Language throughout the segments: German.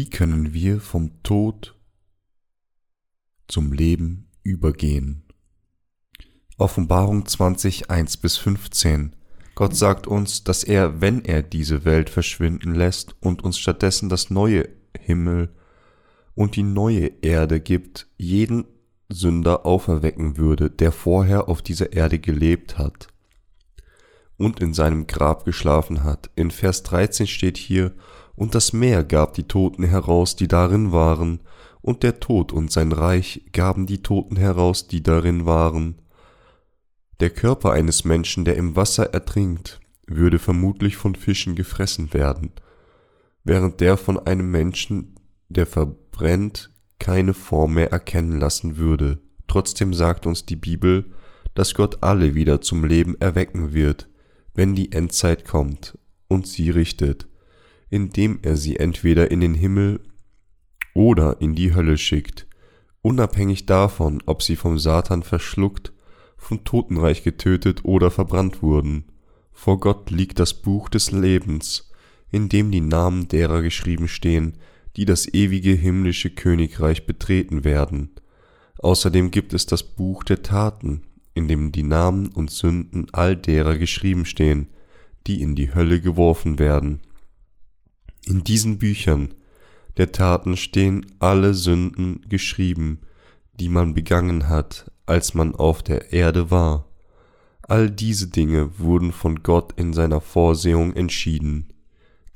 Wie können wir vom Tod zum Leben übergehen? Offenbarung 20, 1 bis 15. Gott sagt uns, dass er, wenn er diese Welt verschwinden lässt und uns stattdessen das neue Himmel und die neue Erde gibt, jeden Sünder auferwecken würde, der vorher auf dieser Erde gelebt hat und in seinem Grab geschlafen hat. In Vers 13 steht hier, und das Meer gab die Toten heraus, die darin waren, und der Tod und sein Reich gaben die Toten heraus, die darin waren. Der Körper eines Menschen, der im Wasser ertrinkt, würde vermutlich von Fischen gefressen werden, während der von einem Menschen, der verbrennt, keine Form mehr erkennen lassen würde. Trotzdem sagt uns die Bibel, dass Gott alle wieder zum Leben erwecken wird, wenn die Endzeit kommt und sie richtet, indem er sie entweder in den Himmel oder in die Hölle schickt, unabhängig davon, ob sie vom Satan verschluckt, vom Totenreich getötet oder verbrannt wurden. Vor Gott liegt das Buch des Lebens, in dem die Namen derer geschrieben stehen, die das ewige himmlische Königreich betreten werden. Außerdem gibt es das Buch der Taten, in dem die Namen und Sünden all derer geschrieben stehen, die in die Hölle geworfen werden. In diesen Büchern der Taten stehen alle Sünden geschrieben, die man begangen hat, als man auf der Erde war. All diese Dinge wurden von Gott in seiner Vorsehung entschieden.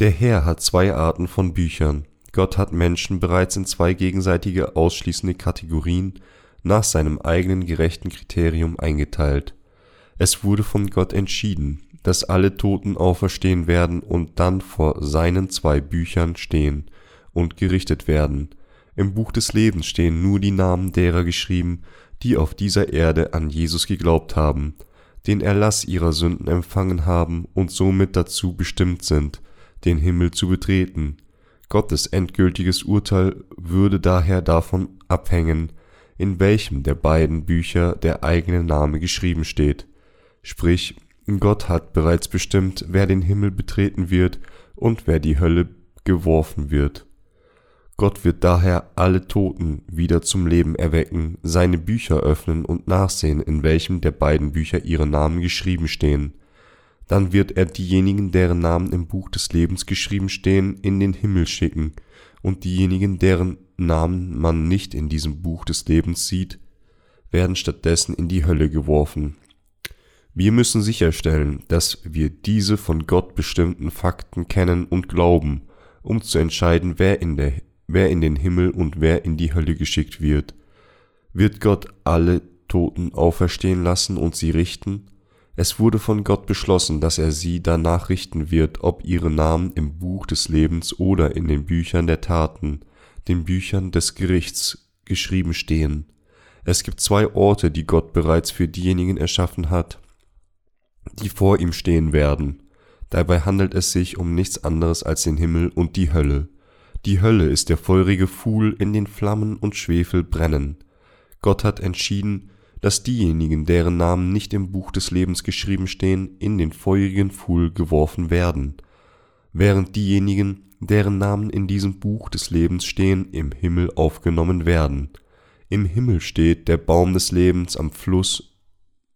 Der Herr hat zwei Arten von Büchern. Gott hat Menschen bereits in zwei gegenseitige ausschließende Kategorien nach seinem eigenen gerechten Kriterium eingeteilt. Es wurde von Gott entschieden, dass alle Toten auferstehen werden und dann vor seinen zwei Büchern stehen und gerichtet werden. Im Buch des Lebens stehen nur die Namen derer geschrieben, die auf dieser Erde an Jesus geglaubt haben, den Erlass ihrer Sünden empfangen haben und somit dazu bestimmt sind, den Himmel zu betreten. Gottes endgültiges Urteil würde daher davon abhängen, in welchem der beiden Bücher der eigene Name geschrieben steht. Sprich, Gott hat bereits bestimmt, wer den Himmel betreten wird und wer die Hölle geworfen wird. Gott wird daher alle Toten wieder zum Leben erwecken, seine Bücher öffnen und nachsehen, in welchem der beiden Bücher ihre Namen geschrieben stehen. Dann wird er diejenigen, deren Namen im Buch des Lebens geschrieben stehen, in den Himmel schicken, und diejenigen, deren Namen man nicht in diesem Buch des Lebens sieht, werden stattdessen in die Hölle geworfen. Wir müssen sicherstellen, dass wir diese von Gott bestimmten Fakten kennen und glauben, um zu entscheiden, wer in, der, wer in den Himmel und wer in die Hölle geschickt wird. Wird Gott alle Toten auferstehen lassen und sie richten? Es wurde von Gott beschlossen, dass er sie danach richten wird, ob ihre Namen im Buch des Lebens oder in den Büchern der Taten den Büchern des Gerichts geschrieben stehen. Es gibt zwei Orte, die Gott bereits für diejenigen erschaffen hat, die vor ihm stehen werden. Dabei handelt es sich um nichts anderes als den Himmel und die Hölle. Die Hölle ist der feurige Pfuhl, in den Flammen und Schwefel brennen. Gott hat entschieden, dass diejenigen, deren Namen nicht im Buch des Lebens geschrieben stehen, in den feurigen Pfuhl geworfen werden, während diejenigen, deren Namen in diesem Buch des Lebens stehen, im Himmel aufgenommen werden. Im Himmel steht der Baum des Lebens am Fluss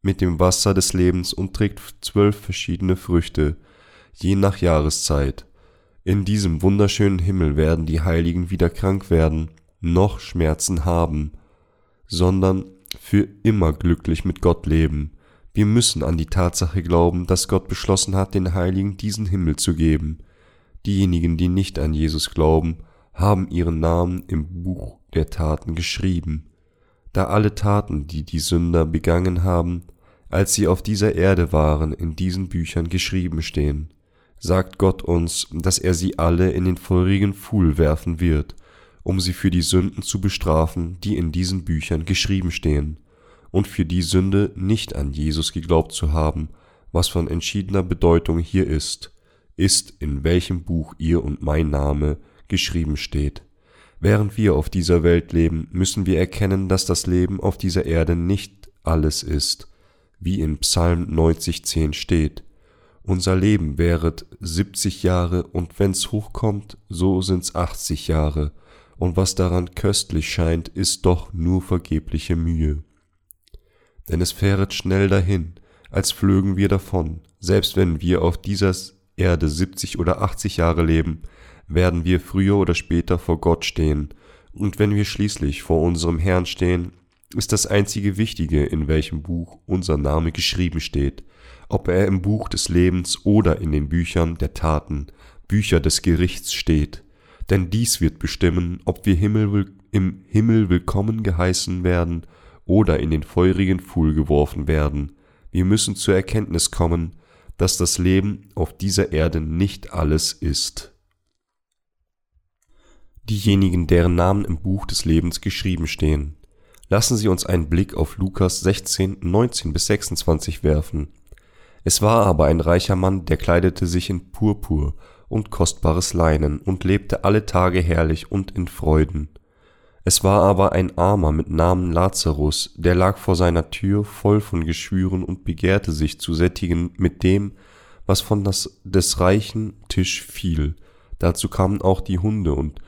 mit dem Wasser des Lebens und trägt zwölf verschiedene Früchte, je nach Jahreszeit. In diesem wunderschönen Himmel werden die Heiligen wieder krank werden, noch Schmerzen haben, sondern für immer glücklich mit Gott leben. Wir müssen an die Tatsache glauben, dass Gott beschlossen hat, den Heiligen diesen Himmel zu geben. Diejenigen, die nicht an Jesus glauben, haben ihren Namen im Buch der Taten geschrieben, da alle Taten, die die Sünder begangen haben, als sie auf dieser Erde waren, in diesen Büchern geschrieben stehen, sagt Gott uns, dass er sie alle in den feurigen Pfuhl werfen wird, um sie für die Sünden zu bestrafen, die in diesen Büchern geschrieben stehen, und für die Sünde nicht an Jesus geglaubt zu haben, was von entschiedener Bedeutung hier ist, ist, in welchem Buch ihr und mein Name geschrieben steht. Während wir auf dieser Welt leben, müssen wir erkennen, dass das Leben auf dieser Erde nicht alles ist, wie in Psalm 90,10 steht. unser Leben wäret 70 Jahre und wenn's hochkommt, so sind's 80 Jahre, und was daran köstlich scheint, ist doch nur vergebliche Mühe. Denn es fähret schnell dahin, als flögen wir davon, selbst wenn wir auf dieser Erde 70 oder 80 Jahre leben, werden wir früher oder später vor Gott stehen, und wenn wir schließlich vor unserem Herrn stehen, ist das einzige Wichtige, in welchem Buch unser Name geschrieben steht, ob er im Buch des Lebens oder in den Büchern der Taten, Bücher des Gerichts steht. Denn dies wird bestimmen, ob wir Himmel, im Himmel willkommen geheißen werden oder in den feurigen Pfuhl geworfen werden. Wir müssen zur Erkenntnis kommen, dass das Leben auf dieser Erde nicht alles ist. Diejenigen, deren Namen im Buch des Lebens geschrieben stehen. Lassen Sie uns einen Blick auf Lukas 16, 19 bis 26 werfen. Es war aber ein reicher Mann, der kleidete sich in Purpur und kostbares Leinen und lebte alle Tage herrlich und in Freuden. Es war aber ein Armer mit Namen Lazarus, der lag vor seiner Tür voll von Geschwüren und begehrte sich zu sättigen mit dem, was von das, des reichen Tisch fiel. Dazu kamen auch die Hunde und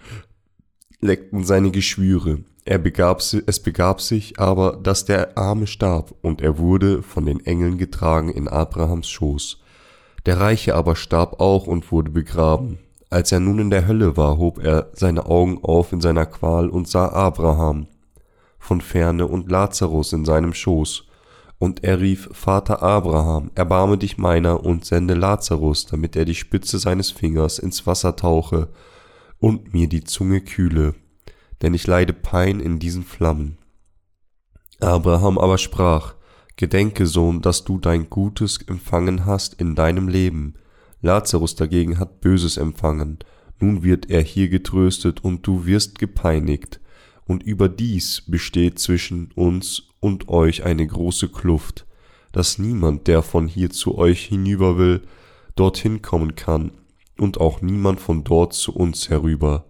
leckten seine Geschwüre. Er begab, es begab sich aber, dass der Arme starb, und er wurde von den Engeln getragen in Abrahams Schoß. Der Reiche aber starb auch und wurde begraben. Als er nun in der Hölle war, hob er seine Augen auf in seiner Qual und sah Abraham von ferne und Lazarus in seinem Schoß. Und er rief, Vater Abraham, erbarme dich meiner und sende Lazarus, damit er die Spitze seines Fingers ins Wasser tauche und mir die Zunge kühle, denn ich leide Pein in diesen Flammen. Abraham aber sprach, Gedenke, Sohn, dass du dein Gutes empfangen hast in deinem Leben. Lazarus dagegen hat Böses empfangen. Nun wird er hier getröstet und du wirst gepeinigt. Und überdies besteht zwischen uns und euch eine große Kluft, dass niemand, der von hier zu euch hinüber will, dorthin kommen kann, und auch niemand von dort zu uns herüber.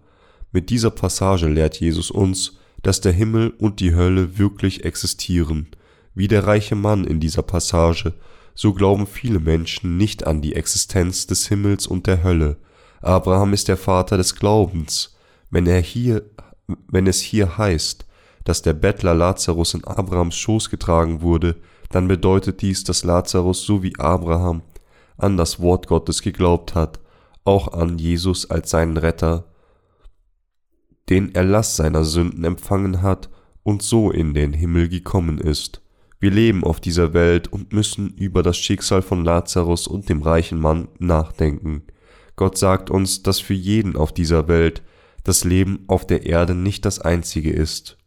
Mit dieser Passage lehrt Jesus uns, dass der Himmel und die Hölle wirklich existieren. Wie der reiche Mann in dieser Passage, so glauben viele Menschen nicht an die Existenz des Himmels und der Hölle. Abraham ist der Vater des Glaubens. Wenn er hier, wenn es hier heißt, dass der Bettler Lazarus in Abrahams Schoß getragen wurde, dann bedeutet dies, dass Lazarus so wie Abraham an das Wort Gottes geglaubt hat auch an Jesus als seinen Retter, den Erlass seiner Sünden empfangen hat und so in den Himmel gekommen ist. Wir leben auf dieser Welt und müssen über das Schicksal von Lazarus und dem reichen Mann nachdenken. Gott sagt uns, dass für jeden auf dieser Welt das Leben auf der Erde nicht das einzige ist.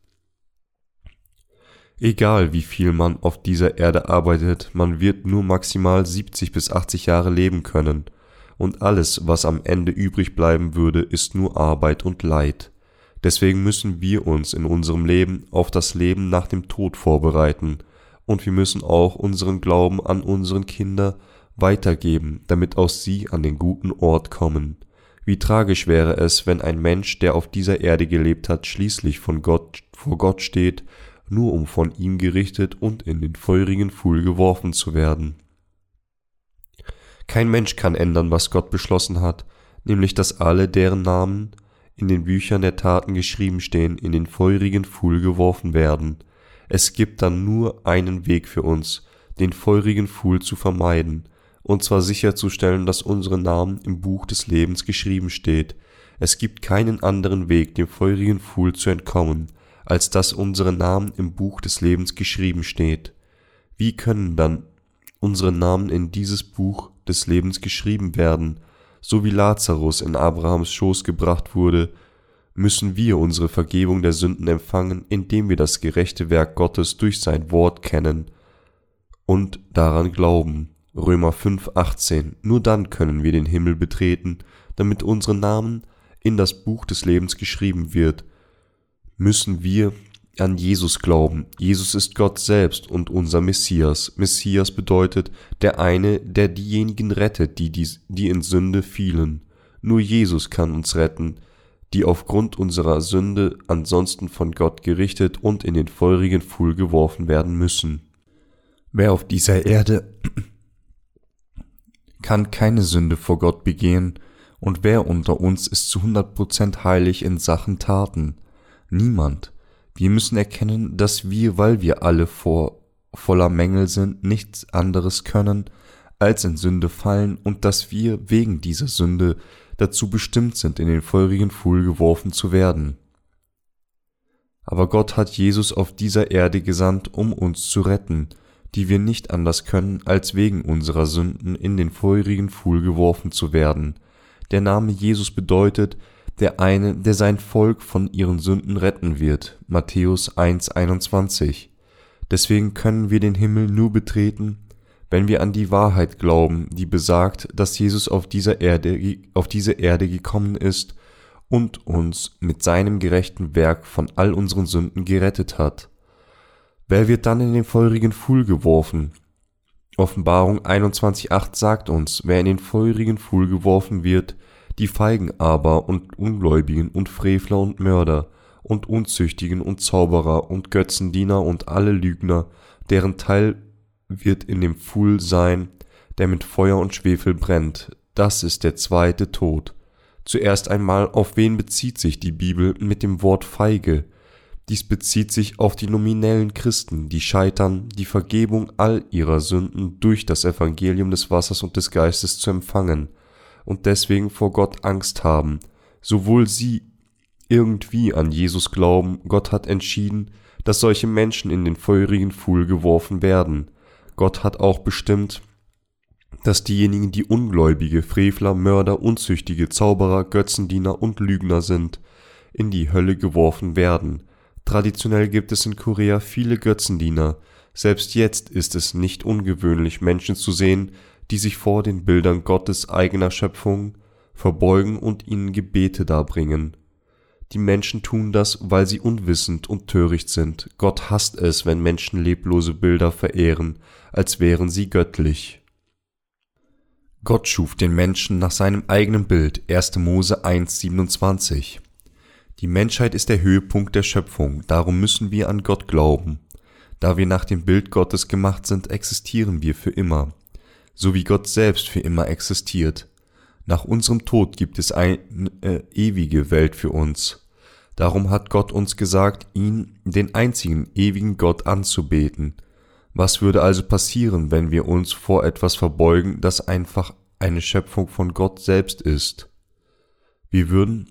Egal wie viel man auf dieser Erde arbeitet, man wird nur maximal 70 bis 80 Jahre leben können und alles, was am Ende übrig bleiben würde, ist nur Arbeit und Leid. Deswegen müssen wir uns in unserem Leben auf das Leben nach dem Tod vorbereiten, und wir müssen auch unseren Glauben an unseren Kinder weitergeben, damit auch sie an den guten Ort kommen. Wie tragisch wäre es, wenn ein Mensch, der auf dieser Erde gelebt hat, schließlich von Gott vor Gott steht, nur um von ihm gerichtet und in den feurigen Pfuhl geworfen zu werden. Kein Mensch kann ändern, was Gott beschlossen hat, nämlich dass alle, deren Namen in den Büchern der Taten geschrieben stehen, in den feurigen Pfuhl geworfen werden. Es gibt dann nur einen Weg für uns, den feurigen Pfuhl zu vermeiden, und zwar sicherzustellen, dass unsere Namen im Buch des Lebens geschrieben steht. Es gibt keinen anderen Weg, dem feurigen Pfuhl zu entkommen, als dass unsere Namen im Buch des Lebens geschrieben steht. Wie können dann unsere Namen in dieses Buch des Lebens geschrieben werden, so wie Lazarus in Abrahams Schoß gebracht wurde, müssen wir unsere Vergebung der Sünden empfangen, indem wir das gerechte Werk Gottes durch sein Wort kennen und daran glauben. Römer 5, 18. Nur dann können wir den Himmel betreten, damit unsere Namen in das Buch des Lebens geschrieben wird, müssen wir an Jesus glauben. Jesus ist Gott selbst und unser Messias. Messias bedeutet der eine, der diejenigen rettet, die, die, die in Sünde fielen. Nur Jesus kann uns retten, die aufgrund unserer Sünde ansonsten von Gott gerichtet und in den feurigen Pfuhl geworfen werden müssen. Wer auf dieser Erde kann keine Sünde vor Gott begehen, und wer unter uns ist zu 100% heilig in Sachen Taten? Niemand. Wir müssen erkennen, dass wir, weil wir alle vor voller Mängel sind, nichts anderes können, als in Sünde fallen und dass wir wegen dieser Sünde dazu bestimmt sind, in den feurigen Pfuhl geworfen zu werden. Aber Gott hat Jesus auf dieser Erde gesandt, um uns zu retten, die wir nicht anders können, als wegen unserer Sünden in den feurigen Pfuhl geworfen zu werden. Der Name Jesus bedeutet, der eine, der sein Volk von ihren Sünden retten wird. Matthäus 1,21. Deswegen können wir den Himmel nur betreten, wenn wir an die Wahrheit glauben, die besagt, dass Jesus auf dieser Erde, auf diese Erde gekommen ist und uns mit seinem gerechten Werk von all unseren Sünden gerettet hat. Wer wird dann in den feurigen Pfuhl geworfen? Offenbarung 21.8 sagt uns, wer in den feurigen Pfuhl geworfen wird, die Feigen aber und Ungläubigen und Frevler und Mörder und Unzüchtigen und Zauberer und Götzendiener und alle Lügner, deren Teil wird in dem Pfuhl sein, der mit Feuer und Schwefel brennt. Das ist der zweite Tod. Zuerst einmal, auf wen bezieht sich die Bibel mit dem Wort Feige? Dies bezieht sich auf die nominellen Christen, die scheitern, die Vergebung all ihrer Sünden durch das Evangelium des Wassers und des Geistes zu empfangen und deswegen vor Gott Angst haben, sowohl sie irgendwie an Jesus glauben, Gott hat entschieden, dass solche Menschen in den feurigen Pfuhl geworfen werden. Gott hat auch bestimmt, dass diejenigen, die Ungläubige, Frevler, Mörder, Unzüchtige, Zauberer, Götzendiener und Lügner sind, in die Hölle geworfen werden. Traditionell gibt es in Korea viele Götzendiener. Selbst jetzt ist es nicht ungewöhnlich, Menschen zu sehen, die sich vor den Bildern Gottes eigener Schöpfung verbeugen und ihnen Gebete darbringen. Die Menschen tun das, weil sie unwissend und töricht sind. Gott hasst es, wenn Menschen leblose Bilder verehren, als wären sie göttlich. Gott schuf den Menschen nach seinem eigenen Bild, 1. Mose 1,27. Die Menschheit ist der Höhepunkt der Schöpfung, darum müssen wir an Gott glauben. Da wir nach dem Bild Gottes gemacht sind, existieren wir für immer so wie Gott selbst für immer existiert. Nach unserem Tod gibt es eine äh, ewige Welt für uns. Darum hat Gott uns gesagt, ihn, den einzigen ewigen Gott anzubeten. Was würde also passieren, wenn wir uns vor etwas verbeugen, das einfach eine Schöpfung von Gott selbst ist? Wir würden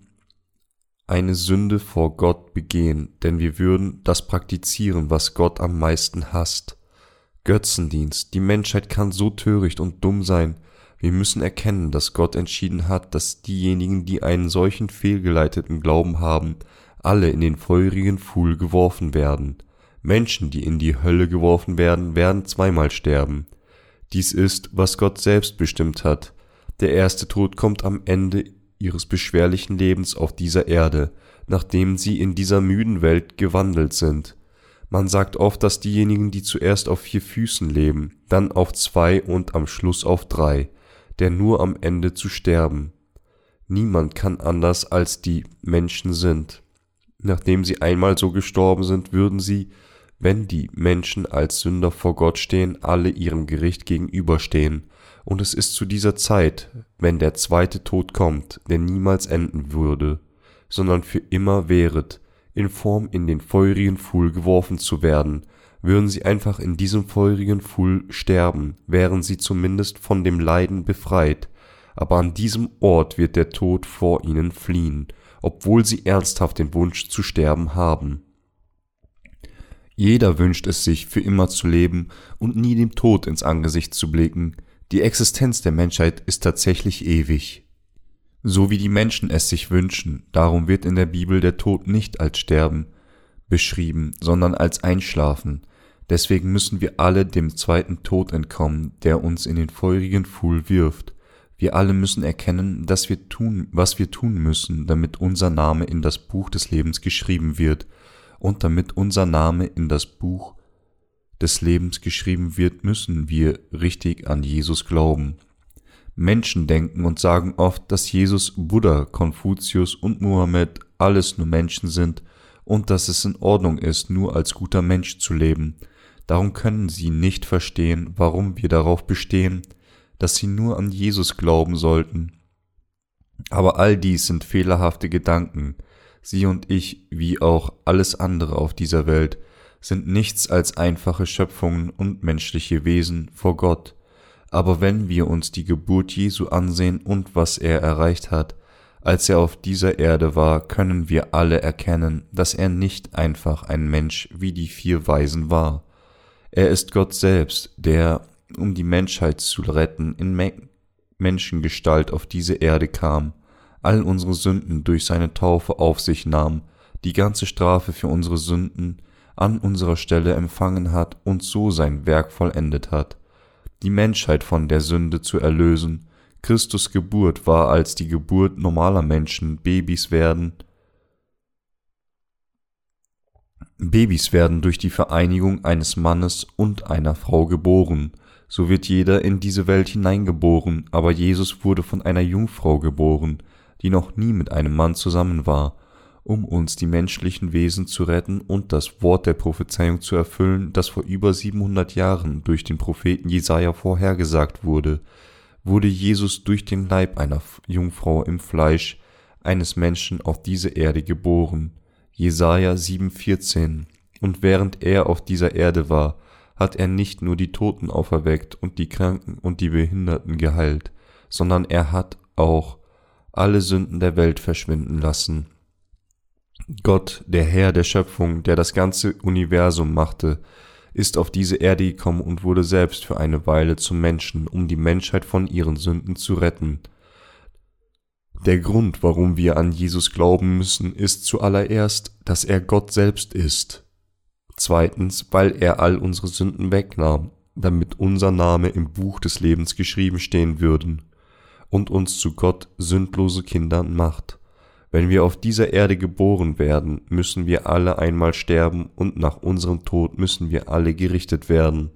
eine Sünde vor Gott begehen, denn wir würden das praktizieren, was Gott am meisten hasst. Götzendienst. Die Menschheit kann so töricht und dumm sein. Wir müssen erkennen, dass Gott entschieden hat, dass diejenigen, die einen solchen fehlgeleiteten Glauben haben, alle in den feurigen Pfuhl geworfen werden. Menschen, die in die Hölle geworfen werden, werden zweimal sterben. Dies ist, was Gott selbst bestimmt hat. Der erste Tod kommt am Ende ihres beschwerlichen Lebens auf dieser Erde, nachdem sie in dieser müden Welt gewandelt sind. Man sagt oft, dass diejenigen, die zuerst auf vier Füßen leben, dann auf zwei und am Schluss auf drei, der nur am Ende zu sterben. Niemand kann anders als die Menschen sind. Nachdem sie einmal so gestorben sind, würden sie, wenn die Menschen als Sünder vor Gott stehen, alle ihrem Gericht gegenüberstehen, und es ist zu dieser Zeit, wenn der zweite Tod kommt, der niemals enden würde, sondern für immer währet, in Form in den feurigen Pfuhl geworfen zu werden, würden sie einfach in diesem feurigen Pfuhl sterben, wären sie zumindest von dem Leiden befreit, aber an diesem Ort wird der Tod vor ihnen fliehen, obwohl sie ernsthaft den Wunsch zu sterben haben. Jeder wünscht es sich, für immer zu leben und nie dem Tod ins Angesicht zu blicken. Die Existenz der Menschheit ist tatsächlich ewig so wie die Menschen es sich wünschen. Darum wird in der Bibel der Tod nicht als Sterben beschrieben, sondern als Einschlafen. Deswegen müssen wir alle dem zweiten Tod entkommen, der uns in den feurigen Pfuhl wirft. Wir alle müssen erkennen, dass wir tun, was wir tun müssen, damit unser Name in das Buch des Lebens geschrieben wird, und damit unser Name in das Buch des Lebens geschrieben wird, müssen wir richtig an Jesus glauben. Menschen denken und sagen oft, dass Jesus, Buddha, Konfuzius und Mohammed alles nur Menschen sind und dass es in Ordnung ist, nur als guter Mensch zu leben. Darum können sie nicht verstehen, warum wir darauf bestehen, dass sie nur an Jesus glauben sollten. Aber all dies sind fehlerhafte Gedanken. Sie und ich, wie auch alles andere auf dieser Welt, sind nichts als einfache Schöpfungen und menschliche Wesen vor Gott. Aber wenn wir uns die Geburt Jesu ansehen und was er erreicht hat, als er auf dieser Erde war, können wir alle erkennen, dass er nicht einfach ein Mensch wie die vier Weisen war. Er ist Gott selbst, der, um die Menschheit zu retten, in Menschengestalt auf diese Erde kam, all unsere Sünden durch seine Taufe auf sich nahm, die ganze Strafe für unsere Sünden an unserer Stelle empfangen hat und so sein Werk vollendet hat, die Menschheit von der Sünde zu erlösen Christus Geburt war als die Geburt normaler Menschen, Babys werden Babys werden durch die Vereinigung eines Mannes und einer Frau geboren. So wird jeder in diese Welt hineingeboren, aber Jesus wurde von einer Jungfrau geboren, die noch nie mit einem Mann zusammen war, um uns die menschlichen Wesen zu retten und das Wort der Prophezeiung zu erfüllen, das vor über 700 Jahren durch den Propheten Jesaja vorhergesagt wurde wurde Jesus durch den Leib einer Jungfrau im Fleisch eines Menschen auf diese Erde geboren. Jesaja 7,14. Und während er auf dieser Erde war, hat er nicht nur die Toten auferweckt und die Kranken und die Behinderten geheilt, sondern er hat auch alle Sünden der Welt verschwinden lassen. Gott, der Herr der Schöpfung, der das ganze Universum machte, ist auf diese Erde gekommen und wurde selbst für eine Weile zum Menschen, um die Menschheit von ihren Sünden zu retten. Der Grund, warum wir an Jesus glauben müssen, ist zuallererst, dass er Gott selbst ist. Zweitens, weil er all unsere Sünden wegnahm, damit unser Name im Buch des Lebens geschrieben stehen würden und uns zu Gott sündlose Kindern macht. Wenn wir auf dieser Erde geboren werden, müssen wir alle einmal sterben und nach unserem Tod müssen wir alle gerichtet werden.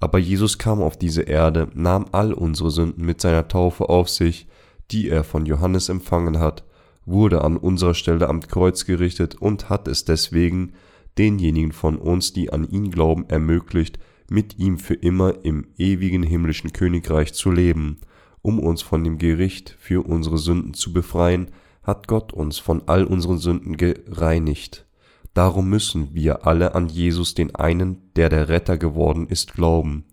Aber Jesus kam auf diese Erde, nahm all unsere Sünden mit seiner Taufe auf sich, die er von Johannes empfangen hat, wurde an unserer Stelle am Kreuz gerichtet und hat es deswegen denjenigen von uns, die an ihn glauben, ermöglicht, mit ihm für immer im ewigen himmlischen Königreich zu leben, um uns von dem Gericht für unsere Sünden zu befreien, hat Gott uns von all unseren Sünden gereinigt. Darum müssen wir alle an Jesus, den einen, der der Retter geworden ist, glauben.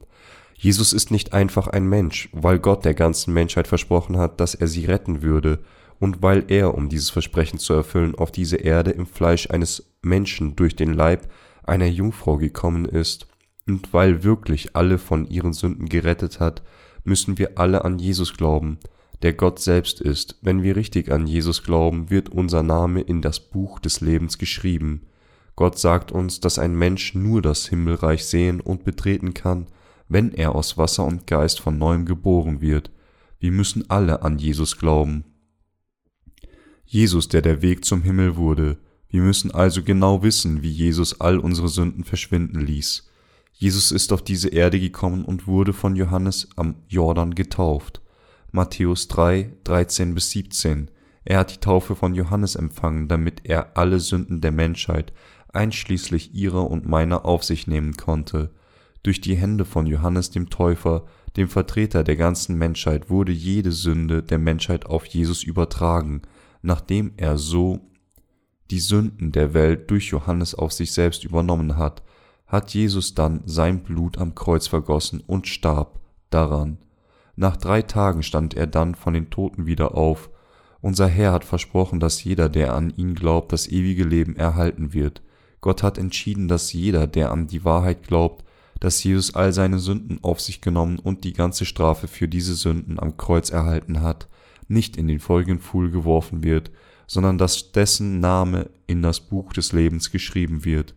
Jesus ist nicht einfach ein Mensch, weil Gott der ganzen Menschheit versprochen hat, dass er sie retten würde, und weil er, um dieses Versprechen zu erfüllen, auf diese Erde im Fleisch eines Menschen durch den Leib einer Jungfrau gekommen ist, und weil wirklich alle von ihren Sünden gerettet hat, müssen wir alle an Jesus glauben, der Gott selbst ist. Wenn wir richtig an Jesus glauben, wird unser Name in das Buch des Lebens geschrieben. Gott sagt uns, dass ein Mensch nur das Himmelreich sehen und betreten kann, wenn er aus Wasser und Geist von neuem geboren wird. Wir müssen alle an Jesus glauben. Jesus, der der Weg zum Himmel wurde. Wir müssen also genau wissen, wie Jesus all unsere Sünden verschwinden ließ. Jesus ist auf diese Erde gekommen und wurde von Johannes am Jordan getauft. Matthäus 3, 13 bis 17. Er hat die Taufe von Johannes empfangen, damit er alle Sünden der Menschheit, einschließlich ihrer und meiner, auf sich nehmen konnte. Durch die Hände von Johannes dem Täufer, dem Vertreter der ganzen Menschheit, wurde jede Sünde der Menschheit auf Jesus übertragen, nachdem er so die Sünden der Welt durch Johannes auf sich selbst übernommen hat, hat Jesus dann sein Blut am Kreuz vergossen und starb daran. Nach drei Tagen stand er dann von den Toten wieder auf. Unser Herr hat versprochen, dass jeder, der an ihn glaubt, das ewige Leben erhalten wird. Gott hat entschieden, dass jeder, der an die Wahrheit glaubt, dass Jesus all seine Sünden auf sich genommen und die ganze Strafe für diese Sünden am Kreuz erhalten hat, nicht in den folgenden Pfuhl geworfen wird, sondern dass dessen Name in das Buch des Lebens geschrieben wird.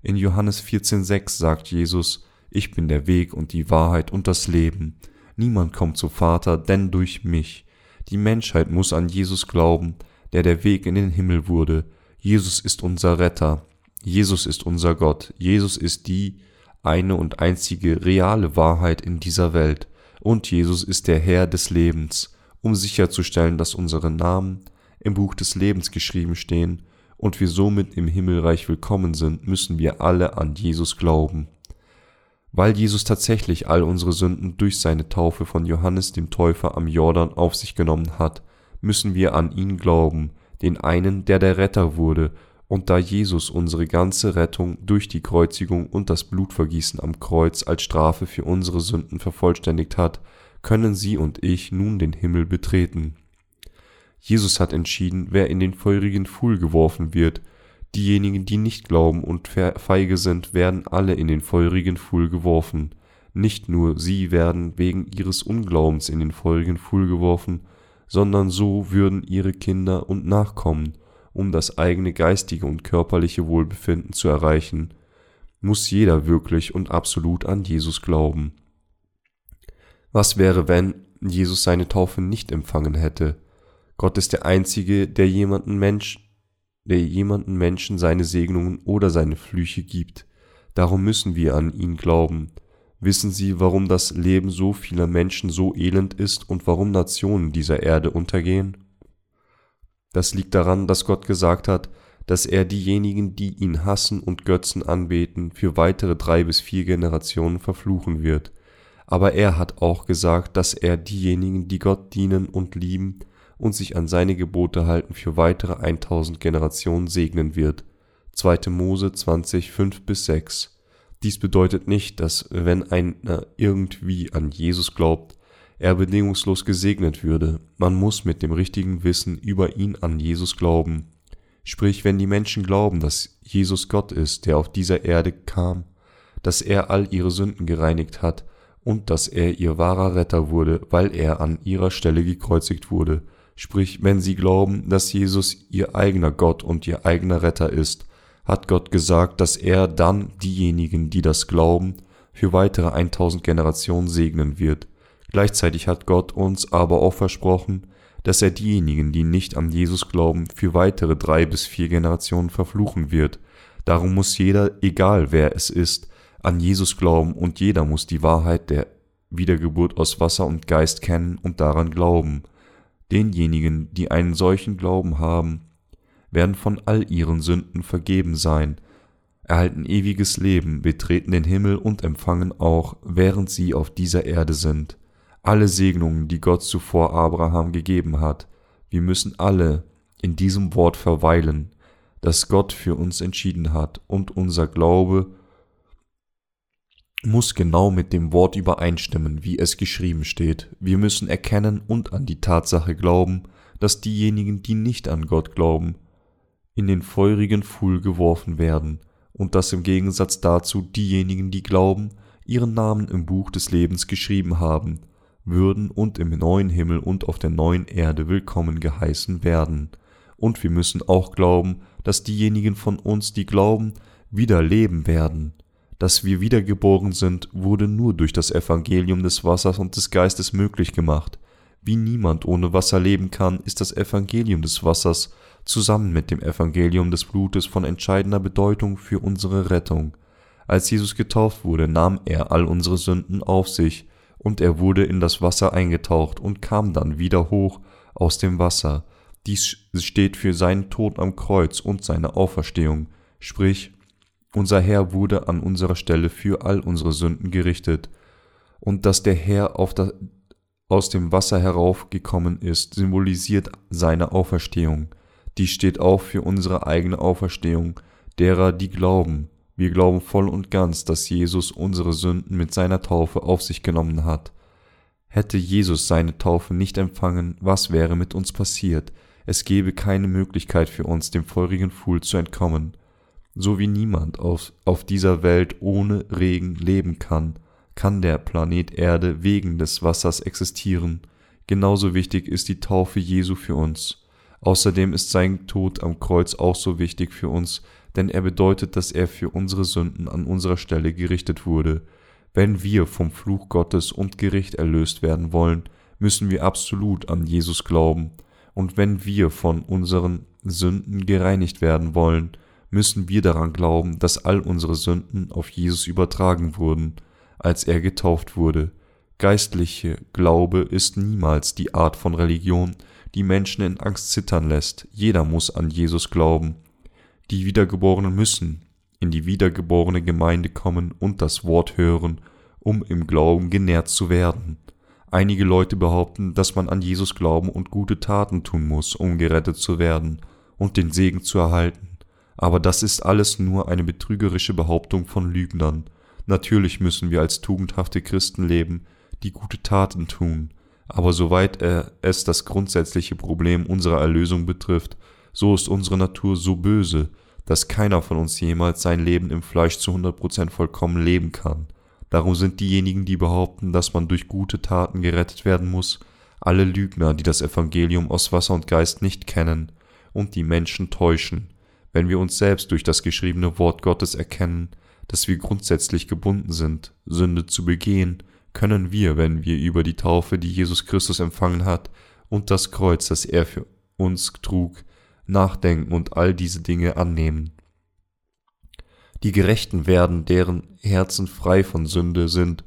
In Johannes 14,6 sagt Jesus, ich bin der Weg und die Wahrheit und das Leben. Niemand kommt zu Vater, denn durch mich. Die Menschheit muss an Jesus glauben, der der Weg in den Himmel wurde. Jesus ist unser Retter. Jesus ist unser Gott. Jesus ist die eine und einzige reale Wahrheit in dieser Welt. Und Jesus ist der Herr des Lebens, um sicherzustellen, dass unsere Namen im Buch des Lebens geschrieben stehen und wir somit im Himmelreich willkommen sind, müssen wir alle an Jesus glauben. Weil Jesus tatsächlich all unsere Sünden durch seine Taufe von Johannes dem Täufer am Jordan auf sich genommen hat, müssen wir an ihn glauben, den einen, der der Retter wurde, und da Jesus unsere ganze Rettung durch die Kreuzigung und das Blutvergießen am Kreuz als Strafe für unsere Sünden vervollständigt hat, können Sie und ich nun den Himmel betreten. Jesus hat entschieden, wer in den feurigen Pfuhl geworfen wird, Diejenigen, die nicht glauben und feige sind, werden alle in den feurigen Pfuhl geworfen. Nicht nur sie werden wegen ihres Unglaubens in den feurigen Pfuhl geworfen, sondern so würden ihre Kinder und Nachkommen, um das eigene geistige und körperliche Wohlbefinden zu erreichen, muss jeder wirklich und absolut an Jesus glauben. Was wäre, wenn Jesus seine Taufe nicht empfangen hätte? Gott ist der Einzige, der jemanden Mensch der jemanden Menschen seine Segnungen oder seine Flüche gibt. Darum müssen wir an ihn glauben. Wissen Sie, warum das Leben so vieler Menschen so elend ist und warum Nationen dieser Erde untergehen? Das liegt daran, dass Gott gesagt hat, dass er diejenigen, die ihn hassen und Götzen anbeten, für weitere drei bis vier Generationen verfluchen wird. Aber er hat auch gesagt, dass er diejenigen, die Gott dienen und lieben, und sich an seine Gebote halten, für weitere 1000 Generationen segnen wird. 2. Mose 20, 5 bis 6. Dies bedeutet nicht, dass wenn einer irgendwie an Jesus glaubt, er bedingungslos gesegnet würde. Man muss mit dem richtigen Wissen über ihn an Jesus glauben. Sprich, wenn die Menschen glauben, dass Jesus Gott ist, der auf dieser Erde kam, dass er all ihre Sünden gereinigt hat und dass er ihr wahrer Retter wurde, weil er an ihrer Stelle gekreuzigt wurde, Sprich, wenn sie glauben, dass Jesus ihr eigener Gott und ihr eigener Retter ist, hat Gott gesagt, dass er dann diejenigen, die das glauben, für weitere 1000 Generationen segnen wird. Gleichzeitig hat Gott uns aber auch versprochen, dass er diejenigen, die nicht an Jesus glauben, für weitere drei bis vier Generationen verfluchen wird. Darum muss jeder, egal wer es ist, an Jesus glauben und jeder muss die Wahrheit der Wiedergeburt aus Wasser und Geist kennen und daran glauben. Denjenigen, die einen solchen Glauben haben, werden von all ihren Sünden vergeben sein, erhalten ewiges Leben, betreten den Himmel und empfangen auch, während sie auf dieser Erde sind, alle Segnungen, die Gott zuvor Abraham gegeben hat. Wir müssen alle in diesem Wort verweilen, das Gott für uns entschieden hat, und unser Glaube muss genau mit dem Wort übereinstimmen, wie es geschrieben steht. Wir müssen erkennen und an die Tatsache glauben, dass diejenigen, die nicht an Gott glauben, in den feurigen Pfuhl geworfen werden, und dass im Gegensatz dazu diejenigen, die glauben, ihren Namen im Buch des Lebens geschrieben haben, würden und im neuen Himmel und auf der neuen Erde willkommen geheißen werden. Und wir müssen auch glauben, dass diejenigen von uns, die glauben, wieder leben werden, dass wir wiedergeboren sind, wurde nur durch das Evangelium des Wassers und des Geistes möglich gemacht. Wie niemand ohne Wasser leben kann, ist das Evangelium des Wassers zusammen mit dem Evangelium des Blutes von entscheidender Bedeutung für unsere Rettung. Als Jesus getauft wurde, nahm er all unsere Sünden auf sich, und er wurde in das Wasser eingetaucht und kam dann wieder hoch aus dem Wasser. Dies steht für seinen Tod am Kreuz und seine Auferstehung, sprich unser Herr wurde an unserer Stelle für all unsere Sünden gerichtet, und dass der Herr das, aus dem Wasser heraufgekommen ist, symbolisiert seine Auferstehung. Die steht auch für unsere eigene Auferstehung, derer, die glauben. Wir glauben voll und ganz, dass Jesus unsere Sünden mit seiner Taufe auf sich genommen hat. Hätte Jesus seine Taufe nicht empfangen, was wäre mit uns passiert? Es gäbe keine Möglichkeit für uns, dem feurigen Pfuhl zu entkommen. So wie niemand auf, auf dieser Welt ohne Regen leben kann, kann der Planet Erde wegen des Wassers existieren. Genauso wichtig ist die Taufe Jesu für uns. Außerdem ist sein Tod am Kreuz auch so wichtig für uns, denn er bedeutet, dass er für unsere Sünden an unserer Stelle gerichtet wurde. Wenn wir vom Fluch Gottes und Gericht erlöst werden wollen, müssen wir absolut an Jesus glauben. Und wenn wir von unseren Sünden gereinigt werden wollen, müssen wir daran glauben, dass all unsere Sünden auf Jesus übertragen wurden, als er getauft wurde. Geistliche Glaube ist niemals die Art von Religion, die Menschen in Angst zittern lässt. Jeder muss an Jesus glauben. Die Wiedergeborenen müssen in die wiedergeborene Gemeinde kommen und das Wort hören, um im Glauben genährt zu werden. Einige Leute behaupten, dass man an Jesus glauben und gute Taten tun muss, um gerettet zu werden und den Segen zu erhalten. Aber das ist alles nur eine betrügerische Behauptung von Lügnern. Natürlich müssen wir als tugendhafte Christen leben, die gute Taten tun, aber soweit es das grundsätzliche Problem unserer Erlösung betrifft, so ist unsere Natur so böse, dass keiner von uns jemals sein Leben im Fleisch zu 100% vollkommen leben kann. Darum sind diejenigen, die behaupten, dass man durch gute Taten gerettet werden muss, alle Lügner, die das Evangelium aus Wasser und Geist nicht kennen und die Menschen täuschen, wenn wir uns selbst durch das geschriebene Wort Gottes erkennen, dass wir grundsätzlich gebunden sind, Sünde zu begehen, können wir, wenn wir über die Taufe, die Jesus Christus empfangen hat, und das Kreuz, das er für uns trug, nachdenken und all diese Dinge annehmen. Die Gerechten werden, deren Herzen frei von Sünde sind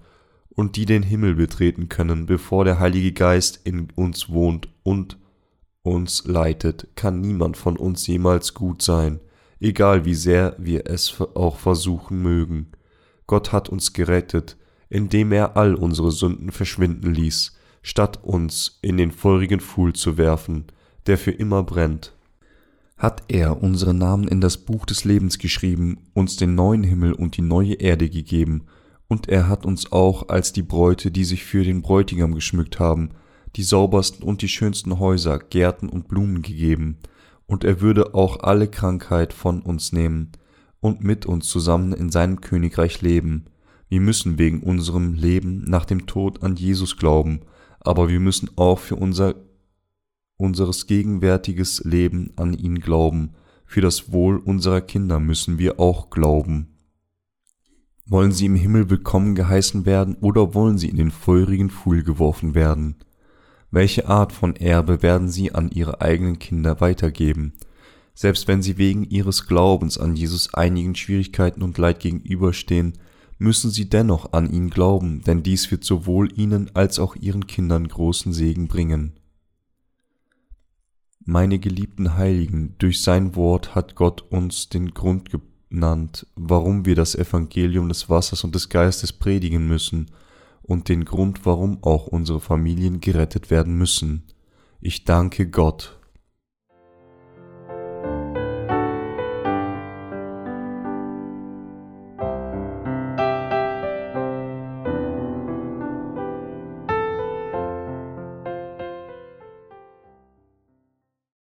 und die den Himmel betreten können, bevor der Heilige Geist in uns wohnt und uns leitet, kann niemand von uns jemals gut sein, egal wie sehr wir es auch versuchen mögen. Gott hat uns gerettet, indem er all unsere Sünden verschwinden ließ, statt uns in den feurigen Pfuhl zu werfen, der für immer brennt. Hat er unsere Namen in das Buch des Lebens geschrieben, uns den neuen Himmel und die neue Erde gegeben, und er hat uns auch als die Bräute, die sich für den Bräutigam geschmückt haben, die saubersten und die schönsten Häuser, Gärten und Blumen gegeben, und er würde auch alle Krankheit von uns nehmen und mit uns zusammen in seinem Königreich leben, wir müssen wegen unserem Leben nach dem Tod an Jesus glauben, aber wir müssen auch für unser unseres gegenwärtiges Leben an ihn glauben, für das Wohl unserer Kinder müssen wir auch glauben. Wollen sie im Himmel willkommen geheißen werden oder wollen sie in den feurigen Pfuhl geworfen werden? Welche Art von Erbe werden sie an ihre eigenen Kinder weitergeben? Selbst wenn sie wegen ihres Glaubens an Jesus einigen Schwierigkeiten und Leid gegenüberstehen, müssen sie dennoch an ihn glauben, denn dies wird sowohl ihnen als auch ihren Kindern großen Segen bringen. Meine geliebten Heiligen, durch sein Wort hat Gott uns den Grund genannt, warum wir das Evangelium des Wassers und des Geistes predigen müssen und den Grund, warum auch unsere Familien gerettet werden müssen. Ich danke Gott.